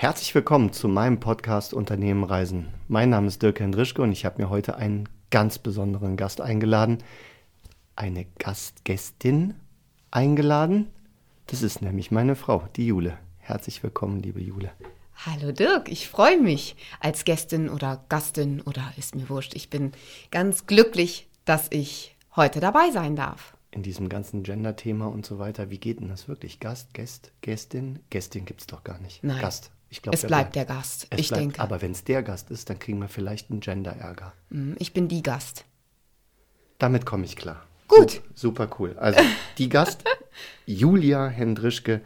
Herzlich willkommen zu meinem Podcast Unternehmen Reisen. Mein Name ist Dirk Hendrischke und ich habe mir heute einen ganz besonderen Gast eingeladen. Eine Gastgästin eingeladen. Das ist nämlich meine Frau, die Jule. Herzlich willkommen, liebe Jule. Hallo Dirk, ich freue mich als Gästin oder Gastin oder ist mir wurscht. Ich bin ganz glücklich, dass ich heute dabei sein darf. In diesem ganzen Gender-Thema und so weiter, wie geht denn das wirklich? Gast, Gäst, Gästin? Gästin gibt es doch gar nicht. Nein. Gast. Ich glaub, es bleibt der, Gast, ich bleibt, denke. Aber wenn es der Gast ist, dann kriegen wir vielleicht einen Gender-Ärger. Mm, ich bin die Gast. Damit komme ich klar. Gut. Super cool. Also die Gast, Julia Hendrischke.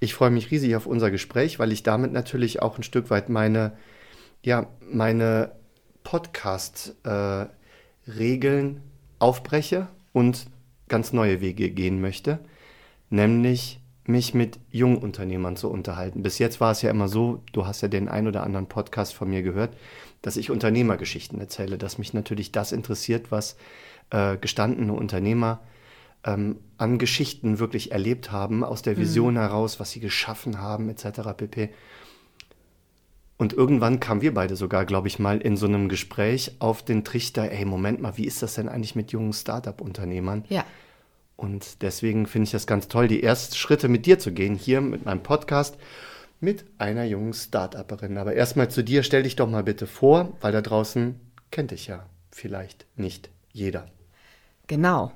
Ich freue mich riesig auf unser Gespräch, weil ich damit natürlich auch ein Stück weit meine, ja, meine Podcast-Regeln äh, aufbreche und ganz neue Wege gehen möchte. Nämlich mich mit jungen Unternehmern zu unterhalten. Bis jetzt war es ja immer so, du hast ja den ein oder anderen Podcast von mir gehört, dass ich Unternehmergeschichten erzähle, dass mich natürlich das interessiert, was äh, gestandene Unternehmer ähm, an Geschichten wirklich erlebt haben, aus der Vision mhm. heraus, was sie geschaffen haben, etc. pp. Und irgendwann kamen wir beide sogar, glaube ich, mal in so einem Gespräch auf den Trichter, ey, Moment mal, wie ist das denn eigentlich mit jungen Startup-Unternehmern? Ja. Und deswegen finde ich das ganz toll, die ersten Schritte mit dir zu gehen, hier mit meinem Podcast mit einer jungen Start-Upperin. Aber erstmal zu dir, stell dich doch mal bitte vor, weil da draußen kennt dich ja vielleicht nicht jeder. Genau.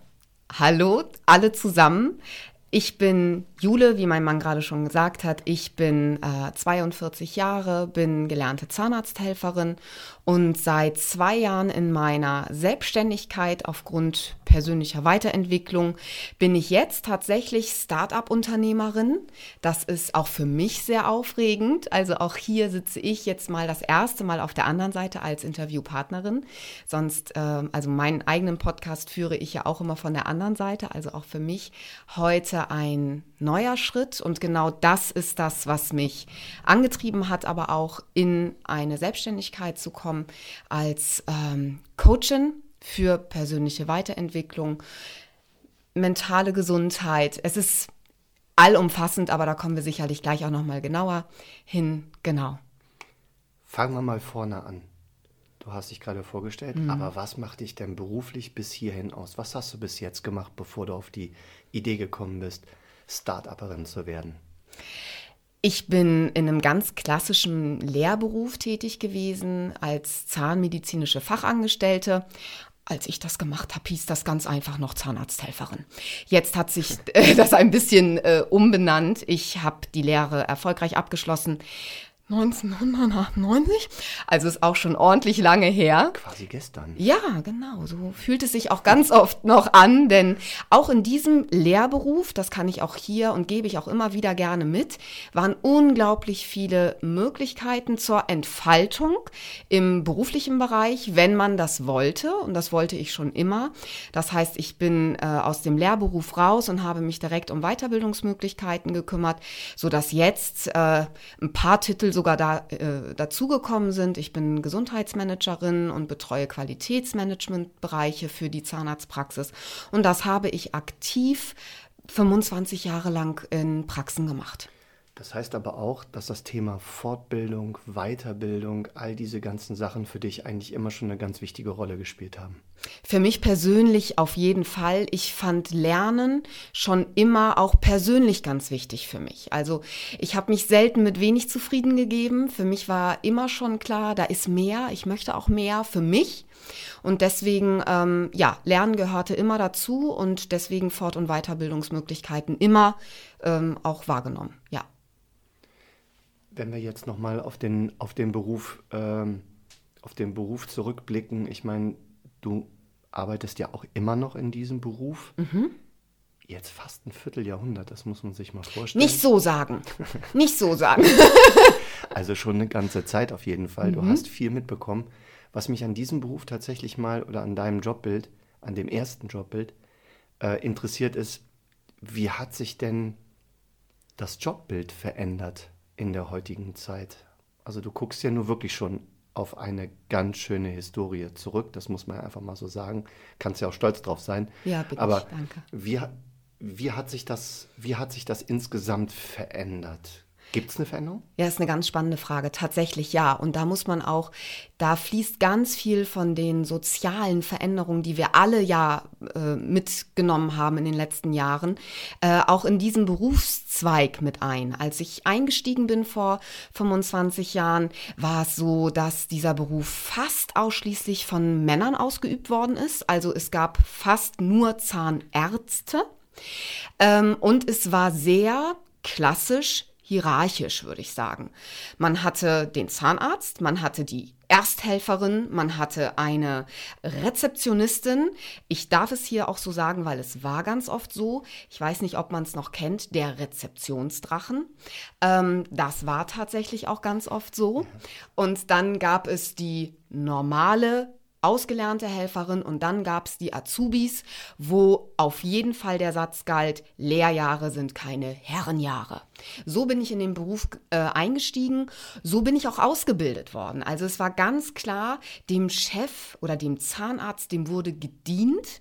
Hallo, alle zusammen. Ich bin Jule, wie mein Mann gerade schon gesagt hat. Ich bin äh, 42 Jahre, bin gelernte Zahnarzthelferin und seit zwei Jahren in meiner Selbstständigkeit aufgrund persönlicher Weiterentwicklung bin ich jetzt tatsächlich Start-up-Unternehmerin. Das ist auch für mich sehr aufregend. Also auch hier sitze ich jetzt mal das erste Mal auf der anderen Seite als Interviewpartnerin. Sonst, äh, also meinen eigenen Podcast führe ich ja auch immer von der anderen Seite. Also auch für mich heute ein neuer Schritt und genau das ist das, was mich angetrieben hat, aber auch in eine Selbstständigkeit zu kommen als ähm, Coachin für persönliche Weiterentwicklung, mentale Gesundheit. Es ist allumfassend, aber da kommen wir sicherlich gleich auch noch mal genauer hin. Genau. Fangen wir mal vorne an. Du hast dich gerade vorgestellt, mhm. aber was macht dich denn beruflich bis hierhin aus? Was hast du bis jetzt gemacht, bevor du auf die Idee gekommen bist, Start-Upperin zu werden? Ich bin in einem ganz klassischen Lehrberuf tätig gewesen als zahnmedizinische Fachangestellte. Als ich das gemacht habe, hieß das ganz einfach noch Zahnarzthelferin. Jetzt hat sich äh, das ein bisschen äh, umbenannt. Ich habe die Lehre erfolgreich abgeschlossen, 1998. Also ist auch schon ordentlich lange her. Quasi gestern. Ja, genau. So fühlt es sich auch ganz oft noch an, denn auch in diesem Lehrberuf, das kann ich auch hier und gebe ich auch immer wieder gerne mit, waren unglaublich viele Möglichkeiten zur Entfaltung im beruflichen Bereich, wenn man das wollte. Und das wollte ich schon immer. Das heißt, ich bin äh, aus dem Lehrberuf raus und habe mich direkt um Weiterbildungsmöglichkeiten gekümmert, sodass jetzt äh, ein paar Titel so sogar da, äh, dazugekommen sind. Ich bin Gesundheitsmanagerin und betreue Qualitätsmanagementbereiche für die Zahnarztpraxis. Und das habe ich aktiv 25 Jahre lang in Praxen gemacht. Das heißt aber auch, dass das Thema Fortbildung, Weiterbildung, all diese ganzen Sachen für dich eigentlich immer schon eine ganz wichtige Rolle gespielt haben. Für mich persönlich auf jeden Fall. Ich fand Lernen schon immer auch persönlich ganz wichtig für mich. Also ich habe mich selten mit wenig zufrieden gegeben. Für mich war immer schon klar, da ist mehr. Ich möchte auch mehr für mich. Und deswegen, ähm, ja, Lernen gehörte immer dazu und deswegen Fort- und Weiterbildungsmöglichkeiten immer ähm, auch wahrgenommen. Ja. Wenn wir jetzt nochmal auf den, auf den Beruf, ähm, auf den Beruf zurückblicken, ich meine, du arbeitest ja auch immer noch in diesem Beruf. Mhm. Jetzt fast ein Vierteljahrhundert, das muss man sich mal vorstellen. Nicht so sagen. Nicht so sagen. also schon eine ganze Zeit auf jeden Fall. Mhm. Du hast viel mitbekommen. Was mich an diesem Beruf tatsächlich mal oder an deinem Jobbild, an dem ersten Jobbild äh, interessiert ist, wie hat sich denn das Jobbild verändert? In der heutigen Zeit. Also du guckst ja nur wirklich schon auf eine ganz schöne Historie zurück, das muss man einfach mal so sagen. Kannst ja auch stolz drauf sein. Ja, bitte. Aber danke. Wie, wie, hat sich das, wie hat sich das insgesamt verändert? Gibt es eine Veränderung? Ja, ist eine ganz spannende Frage. Tatsächlich ja. Und da muss man auch, da fließt ganz viel von den sozialen Veränderungen, die wir alle ja äh, mitgenommen haben in den letzten Jahren, äh, auch in diesen Berufszweig mit ein. Als ich eingestiegen bin vor 25 Jahren, war es so, dass dieser Beruf fast ausschließlich von Männern ausgeübt worden ist. Also es gab fast nur Zahnärzte. Ähm, und es war sehr klassisch hierarchisch, würde ich sagen. Man hatte den Zahnarzt, man hatte die Ersthelferin, man hatte eine Rezeptionistin. Ich darf es hier auch so sagen, weil es war ganz oft so. Ich weiß nicht, ob man es noch kennt, der Rezeptionsdrachen. Ähm, das war tatsächlich auch ganz oft so. Und dann gab es die normale ausgelernte Helferin und dann gab es die Azubis, wo auf jeden Fall der Satz galt, Lehrjahre sind keine Herrenjahre. So bin ich in den Beruf äh, eingestiegen, so bin ich auch ausgebildet worden. Also es war ganz klar, dem Chef oder dem Zahnarzt, dem wurde gedient.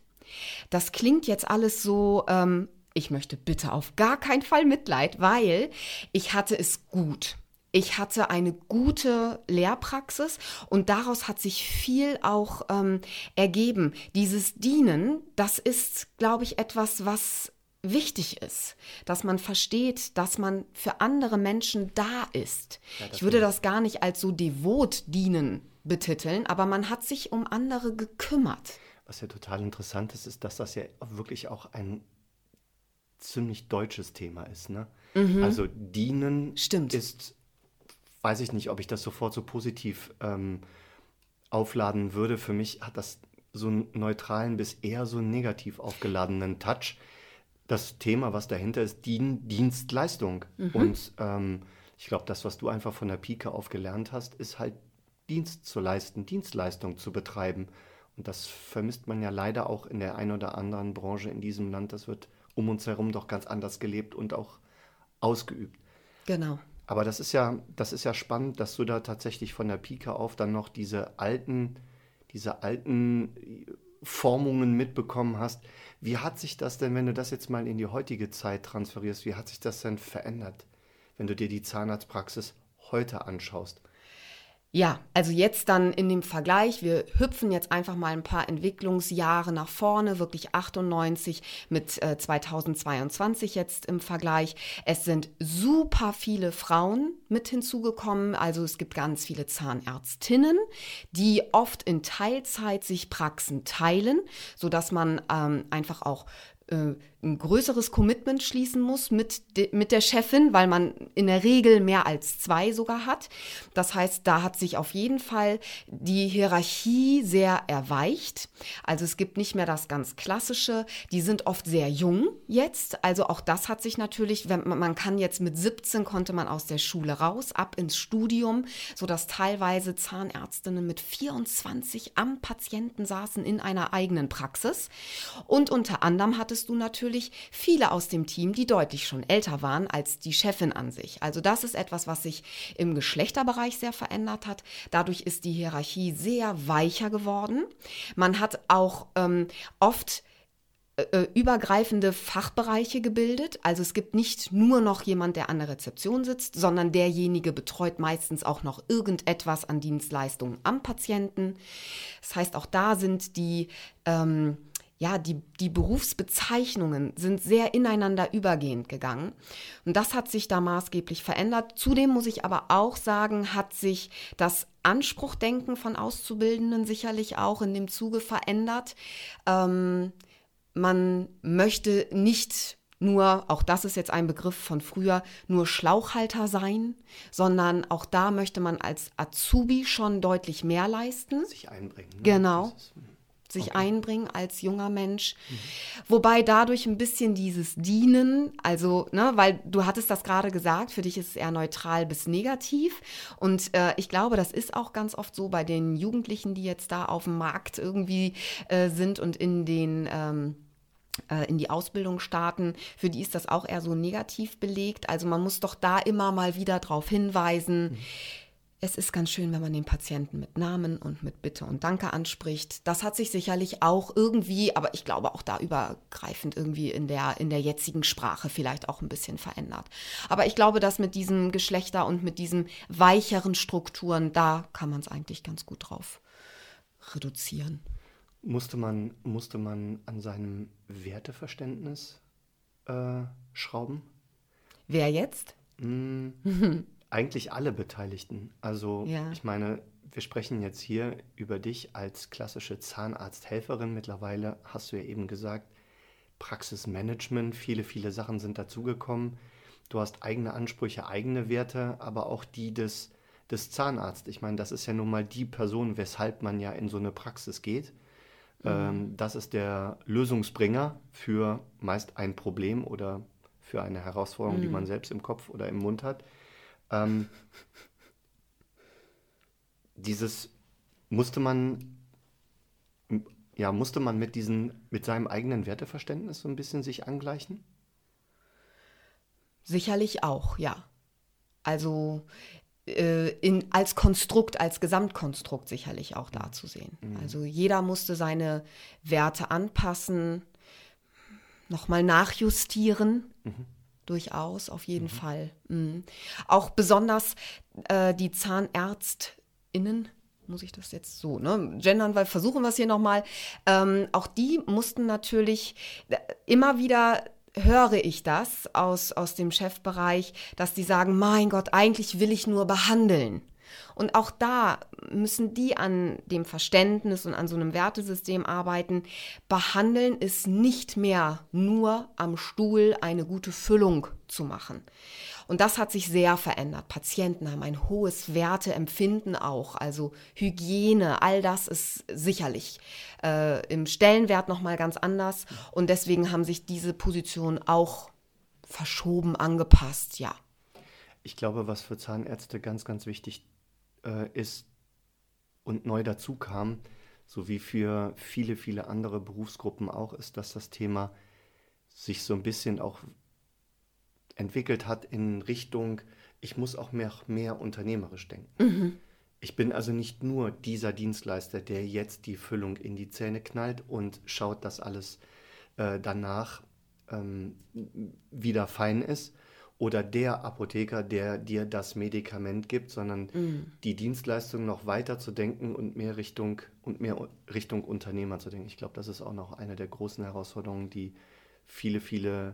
Das klingt jetzt alles so, ähm, ich möchte bitte auf gar keinen Fall Mitleid, weil ich hatte es gut ich hatte eine gute Lehrpraxis und daraus hat sich viel auch ähm, ergeben. Dieses Dienen, das ist, glaube ich, etwas, was wichtig ist, dass man versteht, dass man für andere Menschen da ist. Ja, ich würde das gar nicht als so devot dienen betiteln, aber man hat sich um andere gekümmert. Was ja total interessant ist, ist, dass das ja wirklich auch ein ziemlich deutsches Thema ist. Ne? Mhm. Also dienen Stimmt. ist weiß ich nicht, ob ich das sofort so positiv ähm, aufladen würde. Für mich hat das so einen neutralen bis eher so negativ aufgeladenen Touch. Das Thema, was dahinter ist, Dien Dienstleistung. Mhm. Und ähm, ich glaube, das, was du einfach von der Pike auf gelernt hast, ist halt Dienst zu leisten, Dienstleistung zu betreiben. Und das vermisst man ja leider auch in der einen oder anderen Branche in diesem Land. Das wird um uns herum doch ganz anders gelebt und auch ausgeübt. Genau. Aber das ist ja, das ist ja spannend, dass du da tatsächlich von der Pike auf dann noch diese alten, diese alten Formungen mitbekommen hast. Wie hat sich das denn, wenn du das jetzt mal in die heutige Zeit transferierst, wie hat sich das denn verändert, wenn du dir die Zahnarztpraxis heute anschaust? Ja, also jetzt dann in dem Vergleich, wir hüpfen jetzt einfach mal ein paar Entwicklungsjahre nach vorne, wirklich 98 mit äh, 2022 jetzt im Vergleich. Es sind super viele Frauen mit hinzugekommen, also es gibt ganz viele Zahnärztinnen, die oft in Teilzeit sich Praxen teilen, so dass man ähm, einfach auch äh, ein größeres Commitment schließen muss mit, de, mit der Chefin, weil man in der Regel mehr als zwei sogar hat. Das heißt, da hat sich auf jeden Fall die Hierarchie sehr erweicht. Also es gibt nicht mehr das ganz klassische. Die sind oft sehr jung jetzt. Also auch das hat sich natürlich, wenn man, kann jetzt mit 17 konnte man aus der Schule raus, ab ins Studium, so dass teilweise Zahnärztinnen mit 24 am Patienten saßen in einer eigenen Praxis. Und unter anderem hat es hattest du natürlich viele aus dem Team, die deutlich schon älter waren als die Chefin an sich. Also das ist etwas, was sich im Geschlechterbereich sehr verändert hat. Dadurch ist die Hierarchie sehr weicher geworden. Man hat auch ähm, oft äh, äh, übergreifende Fachbereiche gebildet. Also es gibt nicht nur noch jemand, der an der Rezeption sitzt, sondern derjenige betreut meistens auch noch irgendetwas an Dienstleistungen am Patienten. Das heißt, auch da sind die ähm, ja, die, die Berufsbezeichnungen sind sehr ineinander übergehend gegangen. Und das hat sich da maßgeblich verändert. Zudem muss ich aber auch sagen, hat sich das Anspruchdenken von Auszubildenden sicherlich auch in dem Zuge verändert. Ähm, man möchte nicht nur, auch das ist jetzt ein Begriff von früher, nur Schlauchhalter sein, sondern auch da möchte man als Azubi schon deutlich mehr leisten. Sich einbringen. Ne? Genau. Ist, sich okay. einbringen als junger Mensch. Mhm. Wobei dadurch ein bisschen dieses Dienen, also, ne, weil du hattest das gerade gesagt, für dich ist es eher neutral bis negativ. Und äh, ich glaube, das ist auch ganz oft so bei den Jugendlichen, die jetzt da auf dem Markt irgendwie äh, sind und in den ähm, äh, in die Ausbildung starten, für die ist das auch eher so negativ belegt. Also man muss doch da immer mal wieder darauf hinweisen, mhm es ist ganz schön, wenn man den Patienten mit Namen und mit Bitte und Danke anspricht. Das hat sich sicherlich auch irgendwie, aber ich glaube auch da übergreifend irgendwie in der, in der jetzigen Sprache vielleicht auch ein bisschen verändert. Aber ich glaube, dass mit diesem Geschlechter und mit diesen weicheren Strukturen, da kann man es eigentlich ganz gut drauf reduzieren. Musste man, musste man an seinem Werteverständnis äh, schrauben? Wer jetzt? Mm, eigentlich alle Beteiligten. Also Ja. ich meine, wir sprechen jetzt hier über dich als klassische Zahnarzthelferin. Mittlerweile hast du ja eben gesagt, Praxismanagement, viele, viele Sachen sind dazugekommen. Du hast eigene Ansprüche, eigene Werte, aber auch die des, des Zahnarztes. Ich meine, das ist ja nun mal die Person, weshalb man ja in so eine Praxis geht. Ähm, das ist der Lösungsbringer für meist ein Problem oder für eine Herausforderung, die man selbst im Kopf oder im Mund hat. Ähm, dieses musste man, ja, musste man mit diesen, mit seinem eigenen Werteverständnis so ein bisschen sich angleichen? Sicherlich auch, ja. Also äh, in, als Konstrukt, als Gesamtkonstrukt sicherlich auch da zu sehen. Also jeder musste seine Werte anpassen, nochmal nachjustieren. Durchaus, auf jeden Fall. Mhm. Auch besonders äh, die ZahnärztInnen, muss ich das jetzt so, ne? Gendern, weil versuchen wir es hier nochmal. Ähm, auch die mussten natürlich äh, immer wieder höre ich das aus, aus dem Chefbereich, dass die sagen, mein Gott, eigentlich will ich nur behandeln. Und auch da müssen die an dem Verständnis und an so einem Wertesystem arbeiten. Behandeln ist nicht mehr nur am Stuhl eine gute Füllung zu machen. Und das hat sich sehr verändert. Patienten haben ein hohes Werteempfinden auch, also Hygiene, all das ist sicherlich äh, im Stellenwert nochmal ganz anders. Und deswegen haben sich diese Positionen auch verschoben, angepasst, ja. Ich glaube, was für Zahnärzte ganz, ganz wichtig äh, ist und neu dazu kam, so wie für viele, viele andere Berufsgruppen auch, ist, dass das Thema sich so ein bisschen auch entwickelt hat in Richtung, ich muss auch mehr, mehr unternehmerisch denken. Ich bin also nicht nur dieser Dienstleister, der jetzt die Füllung in die Zähne knallt und schaut, dass alles äh, danach ähm, wieder fein ist, oder der Apotheker, der dir das Medikament gibt, sondern die Dienstleistung noch weiter zu denken und mehr Richtung und mehr Richtung Unternehmer zu denken. Ich glaube, das ist auch noch eine der großen Herausforderungen, die viele, viele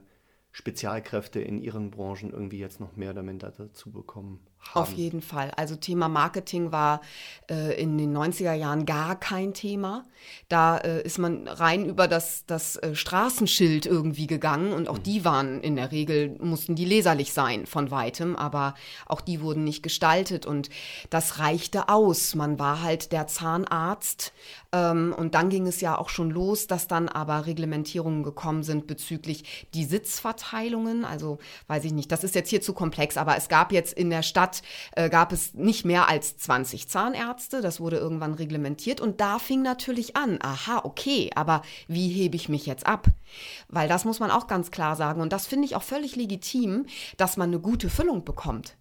Spezialkräfte in ihren Branchen irgendwie jetzt noch mehr oder minder dazu bekommen haben. Auf jeden Fall. Also Thema Marketing war äh, in den 90er Jahren gar kein Thema. Da äh, ist man rein über das, das äh, Straßenschild irgendwie gegangen und auch die waren in der Regel, mussten die leserlich sein von weitem, aber auch die wurden nicht gestaltet und das reichte aus. Man war halt der Zahnarzt ähm, und dann ging es ja auch schon los, dass dann aber Reglementierungen gekommen sind bezüglich die Sitzverteilungen. Also weiß ich nicht, das ist jetzt hier zu komplex, aber es gab jetzt in der Stadt, äh, gab es nicht mehr als 20 Zahnärzte. Das wurde irgendwann reglementiert und da fing natürlich an, aha, okay, aber wie hebe ich mich jetzt ab? Weil das muss man auch ganz klar sagen und das finde ich auch völlig legitim, dass man eine gute Füllung bekommt.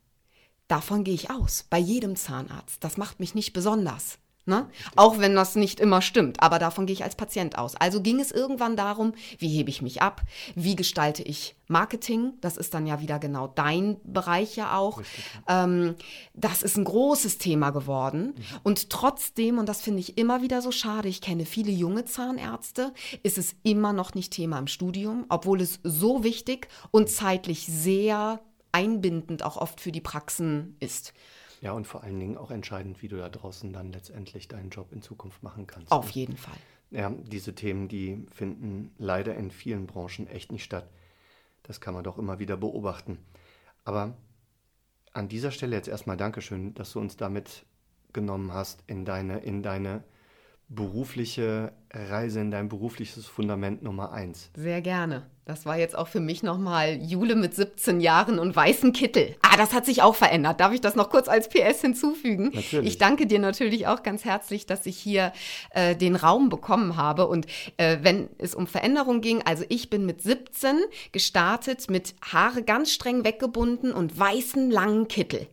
Davon gehe ich aus, bei jedem Zahnarzt. Das macht mich nicht besonders. Ne? Auch wenn das nicht immer stimmt, aber davon gehe ich als Patient aus. Also ging es irgendwann darum, wie hebe ich mich ab, wie gestalte ich Marketing, das ist dann ja wieder genau dein Bereich ja auch. Ähm, das ist ein großes Thema geworden. Und trotzdem, und das finde ich immer wieder so schade, ich kenne viele junge Zahnärzte, ist es immer noch nicht Thema im Studium, obwohl es so wichtig und zeitlich sehr einbindend auch oft für die Praxen ist. Ja, und vor allen Dingen auch entscheidend, wie du da draußen dann letztendlich deinen Job in Zukunft machen kannst. Auf jeden Fall. Ja, diese Themen, die finden leider in vielen Branchen echt nicht statt. Das kann man doch immer wieder beobachten. Aber an dieser Stelle jetzt erstmal Dankeschön, dass du uns damit genommen hast in deine, in deine berufliche Reise, in dein berufliches Fundament Nummer eins. Sehr gerne. Das war jetzt auch für mich nochmal Jule mit 17 Jahren und weißen Kittel. Ah, das hat sich auch verändert. Darf ich das noch kurz als PS hinzufügen? Natürlich. Ich danke dir natürlich auch ganz herzlich, dass ich hier äh, den Raum bekommen habe. Und äh, wenn es um Veränderung ging, also ich bin mit 17 gestartet mit Haare ganz streng weggebunden und weißen langen Kittel.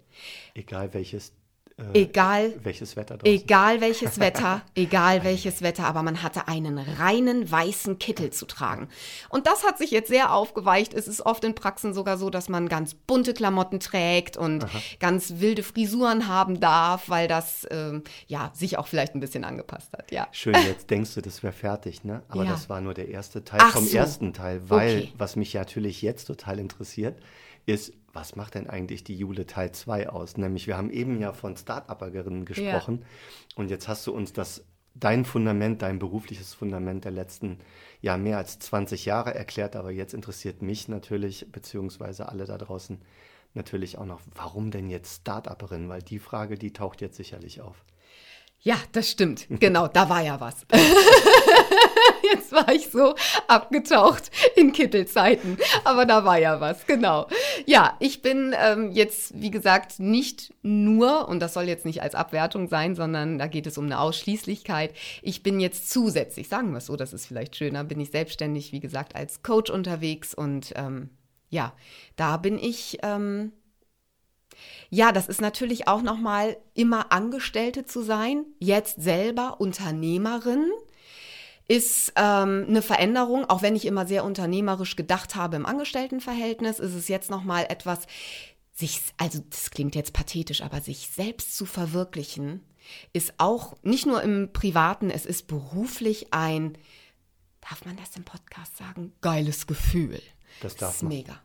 Egal welches äh, Egal, welches Wetter draußen. egal welches Wetter, egal welches Wetter, aber man hatte einen reinen weißen Kittel zu tragen. Und das hat sich jetzt sehr aufgeweicht. Es ist oft in Praxen sogar so, dass man ganz bunte Klamotten trägt und ganz wilde Frisuren haben darf, weil das ähm, ja sich auch vielleicht ein bisschen angepasst hat. Ja. Schön, jetzt denkst du, das wäre fertig, ne? Aber Ja. das war nur der erste Teil Ach vom so. ersten Teil, weil Okay. was mich natürlich jetzt total interessiert, ist, was macht denn eigentlich die Jule Teil 2 aus? Nämlich, wir haben eben ja von Start-Upperinnen gesprochen und jetzt hast du uns das, dein Fundament, dein berufliches Fundament der letzten, ja, mehr als 20 Jahre erklärt, aber jetzt interessiert mich natürlich, beziehungsweise alle da draußen, natürlich auch noch, warum denn jetzt Start-Upperin? Weil die Frage, die taucht jetzt sicherlich auf. Ja, das stimmt. Genau, da war ja was. Jetzt war ich so abgetaucht in Kittelzeiten, aber da war ja was, genau. Ja, ich bin ähm, jetzt, wie gesagt, nicht nur, und das soll jetzt nicht als Abwertung sein, sondern da geht es um eine Ausschließlichkeit. Ich bin jetzt zusätzlich, sagen wir es so, das ist vielleicht schöner, bin ich selbstständig, wie gesagt, als Coach unterwegs und ähm, ja, da bin ich. Ähm, ja, das ist natürlich auch nochmal immer Angestellte zu sein, jetzt selber Unternehmerin ist ähm, eine Veränderung, auch wenn ich immer sehr unternehmerisch gedacht habe im Angestelltenverhältnis, ist es jetzt nochmal etwas, sich, also das klingt jetzt pathetisch, aber sich selbst zu verwirklichen, ist auch nicht nur im Privaten, es ist beruflich ein, darf man das im Podcast sagen, geiles Gefühl. Das darf ist man. mega.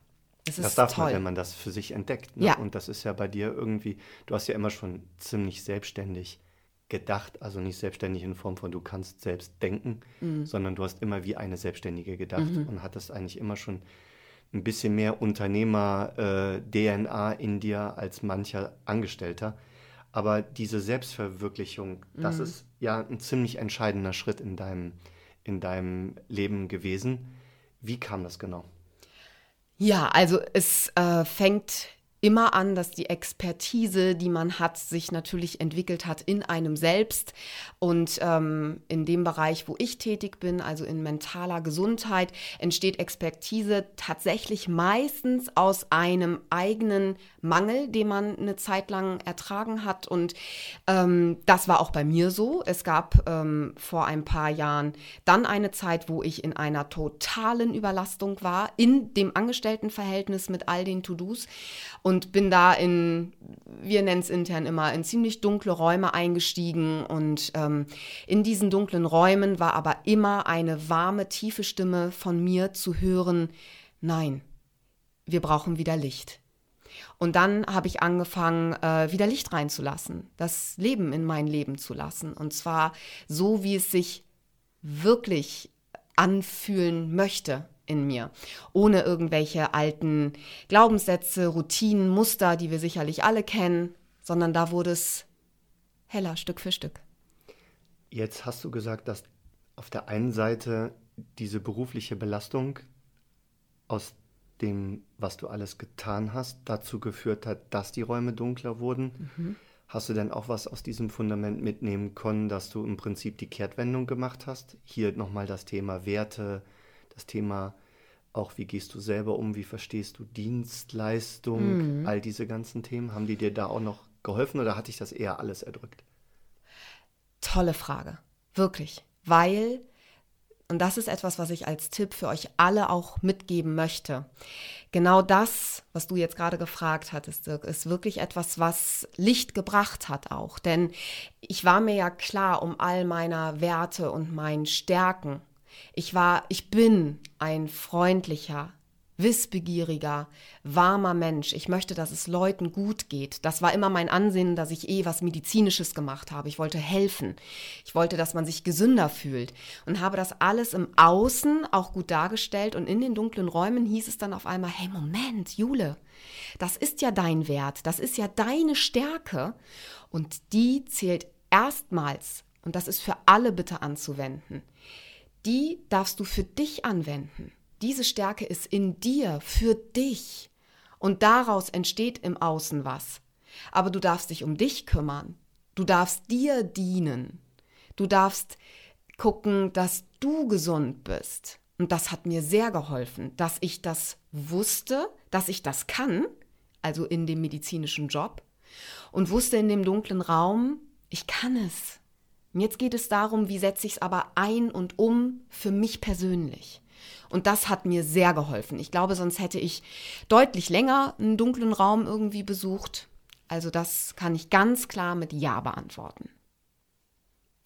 Das ist Das darf toll. man, wenn man das für sich entdeckt. Ne? Ja. Und das ist ja bei dir irgendwie, du hast ja immer schon ziemlich selbstständig gedacht, also nicht selbstständig in Form von du kannst selbst denken, Mhm. sondern du hast immer wie eine Selbstständige gedacht und hattest eigentlich immer schon ein bisschen mehr Unternehmer-DNA in dir als mancher Angestellter. Aber diese Selbstverwirklichung, Mhm. das ist ja ein ziemlich entscheidender Schritt in deinem, in deinem Leben gewesen. Wie kam das genau? Ja, also es äh, fängt immer an, dass die Expertise, die man hat, sich natürlich entwickelt hat in einem selbst. Und ähm, in dem Bereich, wo ich tätig bin, also in mentaler Gesundheit, entsteht Expertise tatsächlich meistens aus einem eigenen Mangel, den man eine Zeit lang ertragen hat. Und ähm, das war auch bei mir so. Es gab ähm, vor ein paar Jahren dann eine Zeit, wo ich in einer totalen Überlastung war, in dem Angestelltenverhältnis mit all den To-Dos und bin da in, wir nennen es intern immer, in ziemlich dunkle Räume eingestiegen. Und ähm, in diesen dunklen Räumen war aber immer eine warme, tiefe Stimme von mir zu hören, nein, wir brauchen wieder Licht. Und dann habe ich angefangen, äh, wieder Licht reinzulassen, das Leben in mein Leben zu lassen. Und zwar so, wie es sich wirklich anfühlen möchte in mir, ohne irgendwelche alten Glaubenssätze, Routinen, Muster, die wir sicherlich alle kennen, sondern da wurde es heller Stück für Stück. Jetzt hast du gesagt, dass auf der einen Seite diese berufliche Belastung aus dem, was du alles getan hast, dazu geführt hat, dass die Räume dunkler wurden. Hast du denn auch was aus diesem Fundament mitnehmen können, dass du im Prinzip die Kehrtwendung gemacht hast? Hier nochmal das Thema Werte, das Thema auch, wie gehst du selber um, wie verstehst du Dienstleistung, all diese ganzen Themen. Haben die dir da auch noch geholfen oder hat dich das eher alles erdrückt? Tolle Frage, wirklich, weil, und das ist etwas, was ich als Tipp für euch alle auch mitgeben möchte. Genau das, was du jetzt gerade gefragt hattest, Dirk, ist wirklich etwas, was Licht gebracht hat auch. Denn ich war mir ja klar um all meiner Werte und meinen Stärken. Ich war, ich bin ein freundlicher, wissbegieriger, warmer Mensch. Ich möchte, dass es Leuten gut geht. Das war immer mein Ansinnen, dass ich eh was Medizinisches gemacht habe. Ich wollte helfen. Ich wollte, dass man sich gesünder fühlt und habe das alles im Außen auch gut dargestellt. Und in den dunklen Räumen hieß es dann auf einmal, hey Moment, Jule, das ist ja dein Wert, das ist ja deine Stärke und die zählt erstmals, und das ist für alle bitte anzuwenden, die darfst du für dich anwenden. Diese Stärke ist in dir, für dich. Und daraus entsteht im Außen was. Aber du darfst dich um dich kümmern. Du darfst dir dienen. Du darfst gucken, dass du gesund bist. Und das hat mir sehr geholfen, dass ich das wusste, dass ich das kann, also in dem medizinischen Job, und wusste in dem dunklen Raum, ich kann es. Und jetzt geht es darum, wie setze ich es aber ein und um für mich persönlich. Und das hat mir sehr geholfen. Ich glaube, sonst hätte ich deutlich länger einen dunklen Raum irgendwie besucht. Also das kann ich ganz klar mit Ja beantworten.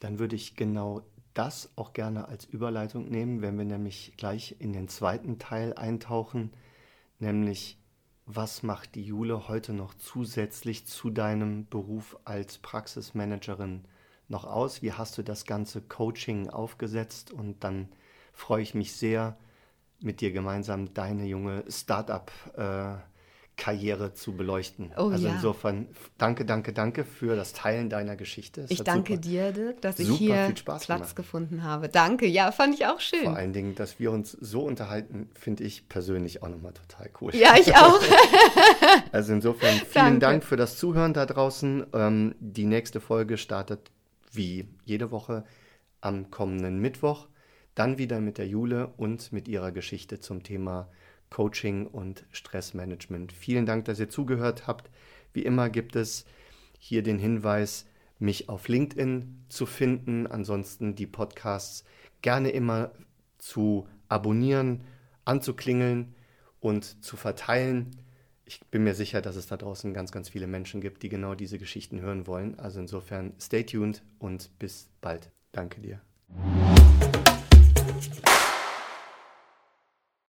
Dann würde ich genau das auch gerne als Überleitung nehmen, wenn wir nämlich gleich in den zweiten Teil eintauchen, nämlich was macht die Jule heute noch zusätzlich zu deinem Beruf als Praxismanagerin noch aus? Wie hast du das ganze Coaching aufgesetzt? Und dann freue ich mich sehr, mit dir gemeinsam deine junge Startup-Karriere zu beleuchten. Oh, also ja. insofern danke, danke, danke für das Teilen deiner Geschichte. Es Ich danke super, dir, Dirk, dass ich hier Platz gemacht. gefunden habe. Danke, ja, fand ich auch Vor schön. allen Dingen, dass wir uns so unterhalten, finde ich persönlich auch nochmal total cool. Ja, ich auch. Also insofern vielen Danke. Dank für das Zuhören da draußen. Ähm, die nächste Folge startet wie jede Woche am kommenden Mittwoch. Dann wieder mit der Jule und mit ihrer Geschichte zum Thema Coaching und Stressmanagement. Vielen Dank, dass ihr zugehört habt. Wie immer gibt es hier den Hinweis, mich auf LinkedIn zu finden. Ansonsten die Podcasts gerne immer zu abonnieren, anzuklingeln und zu verteilen. Ich bin mir sicher, dass es da draußen ganz, ganz viele Menschen gibt, die genau diese Geschichten hören wollen. Also insofern stay tuned und bis bald. Danke dir. Thank you.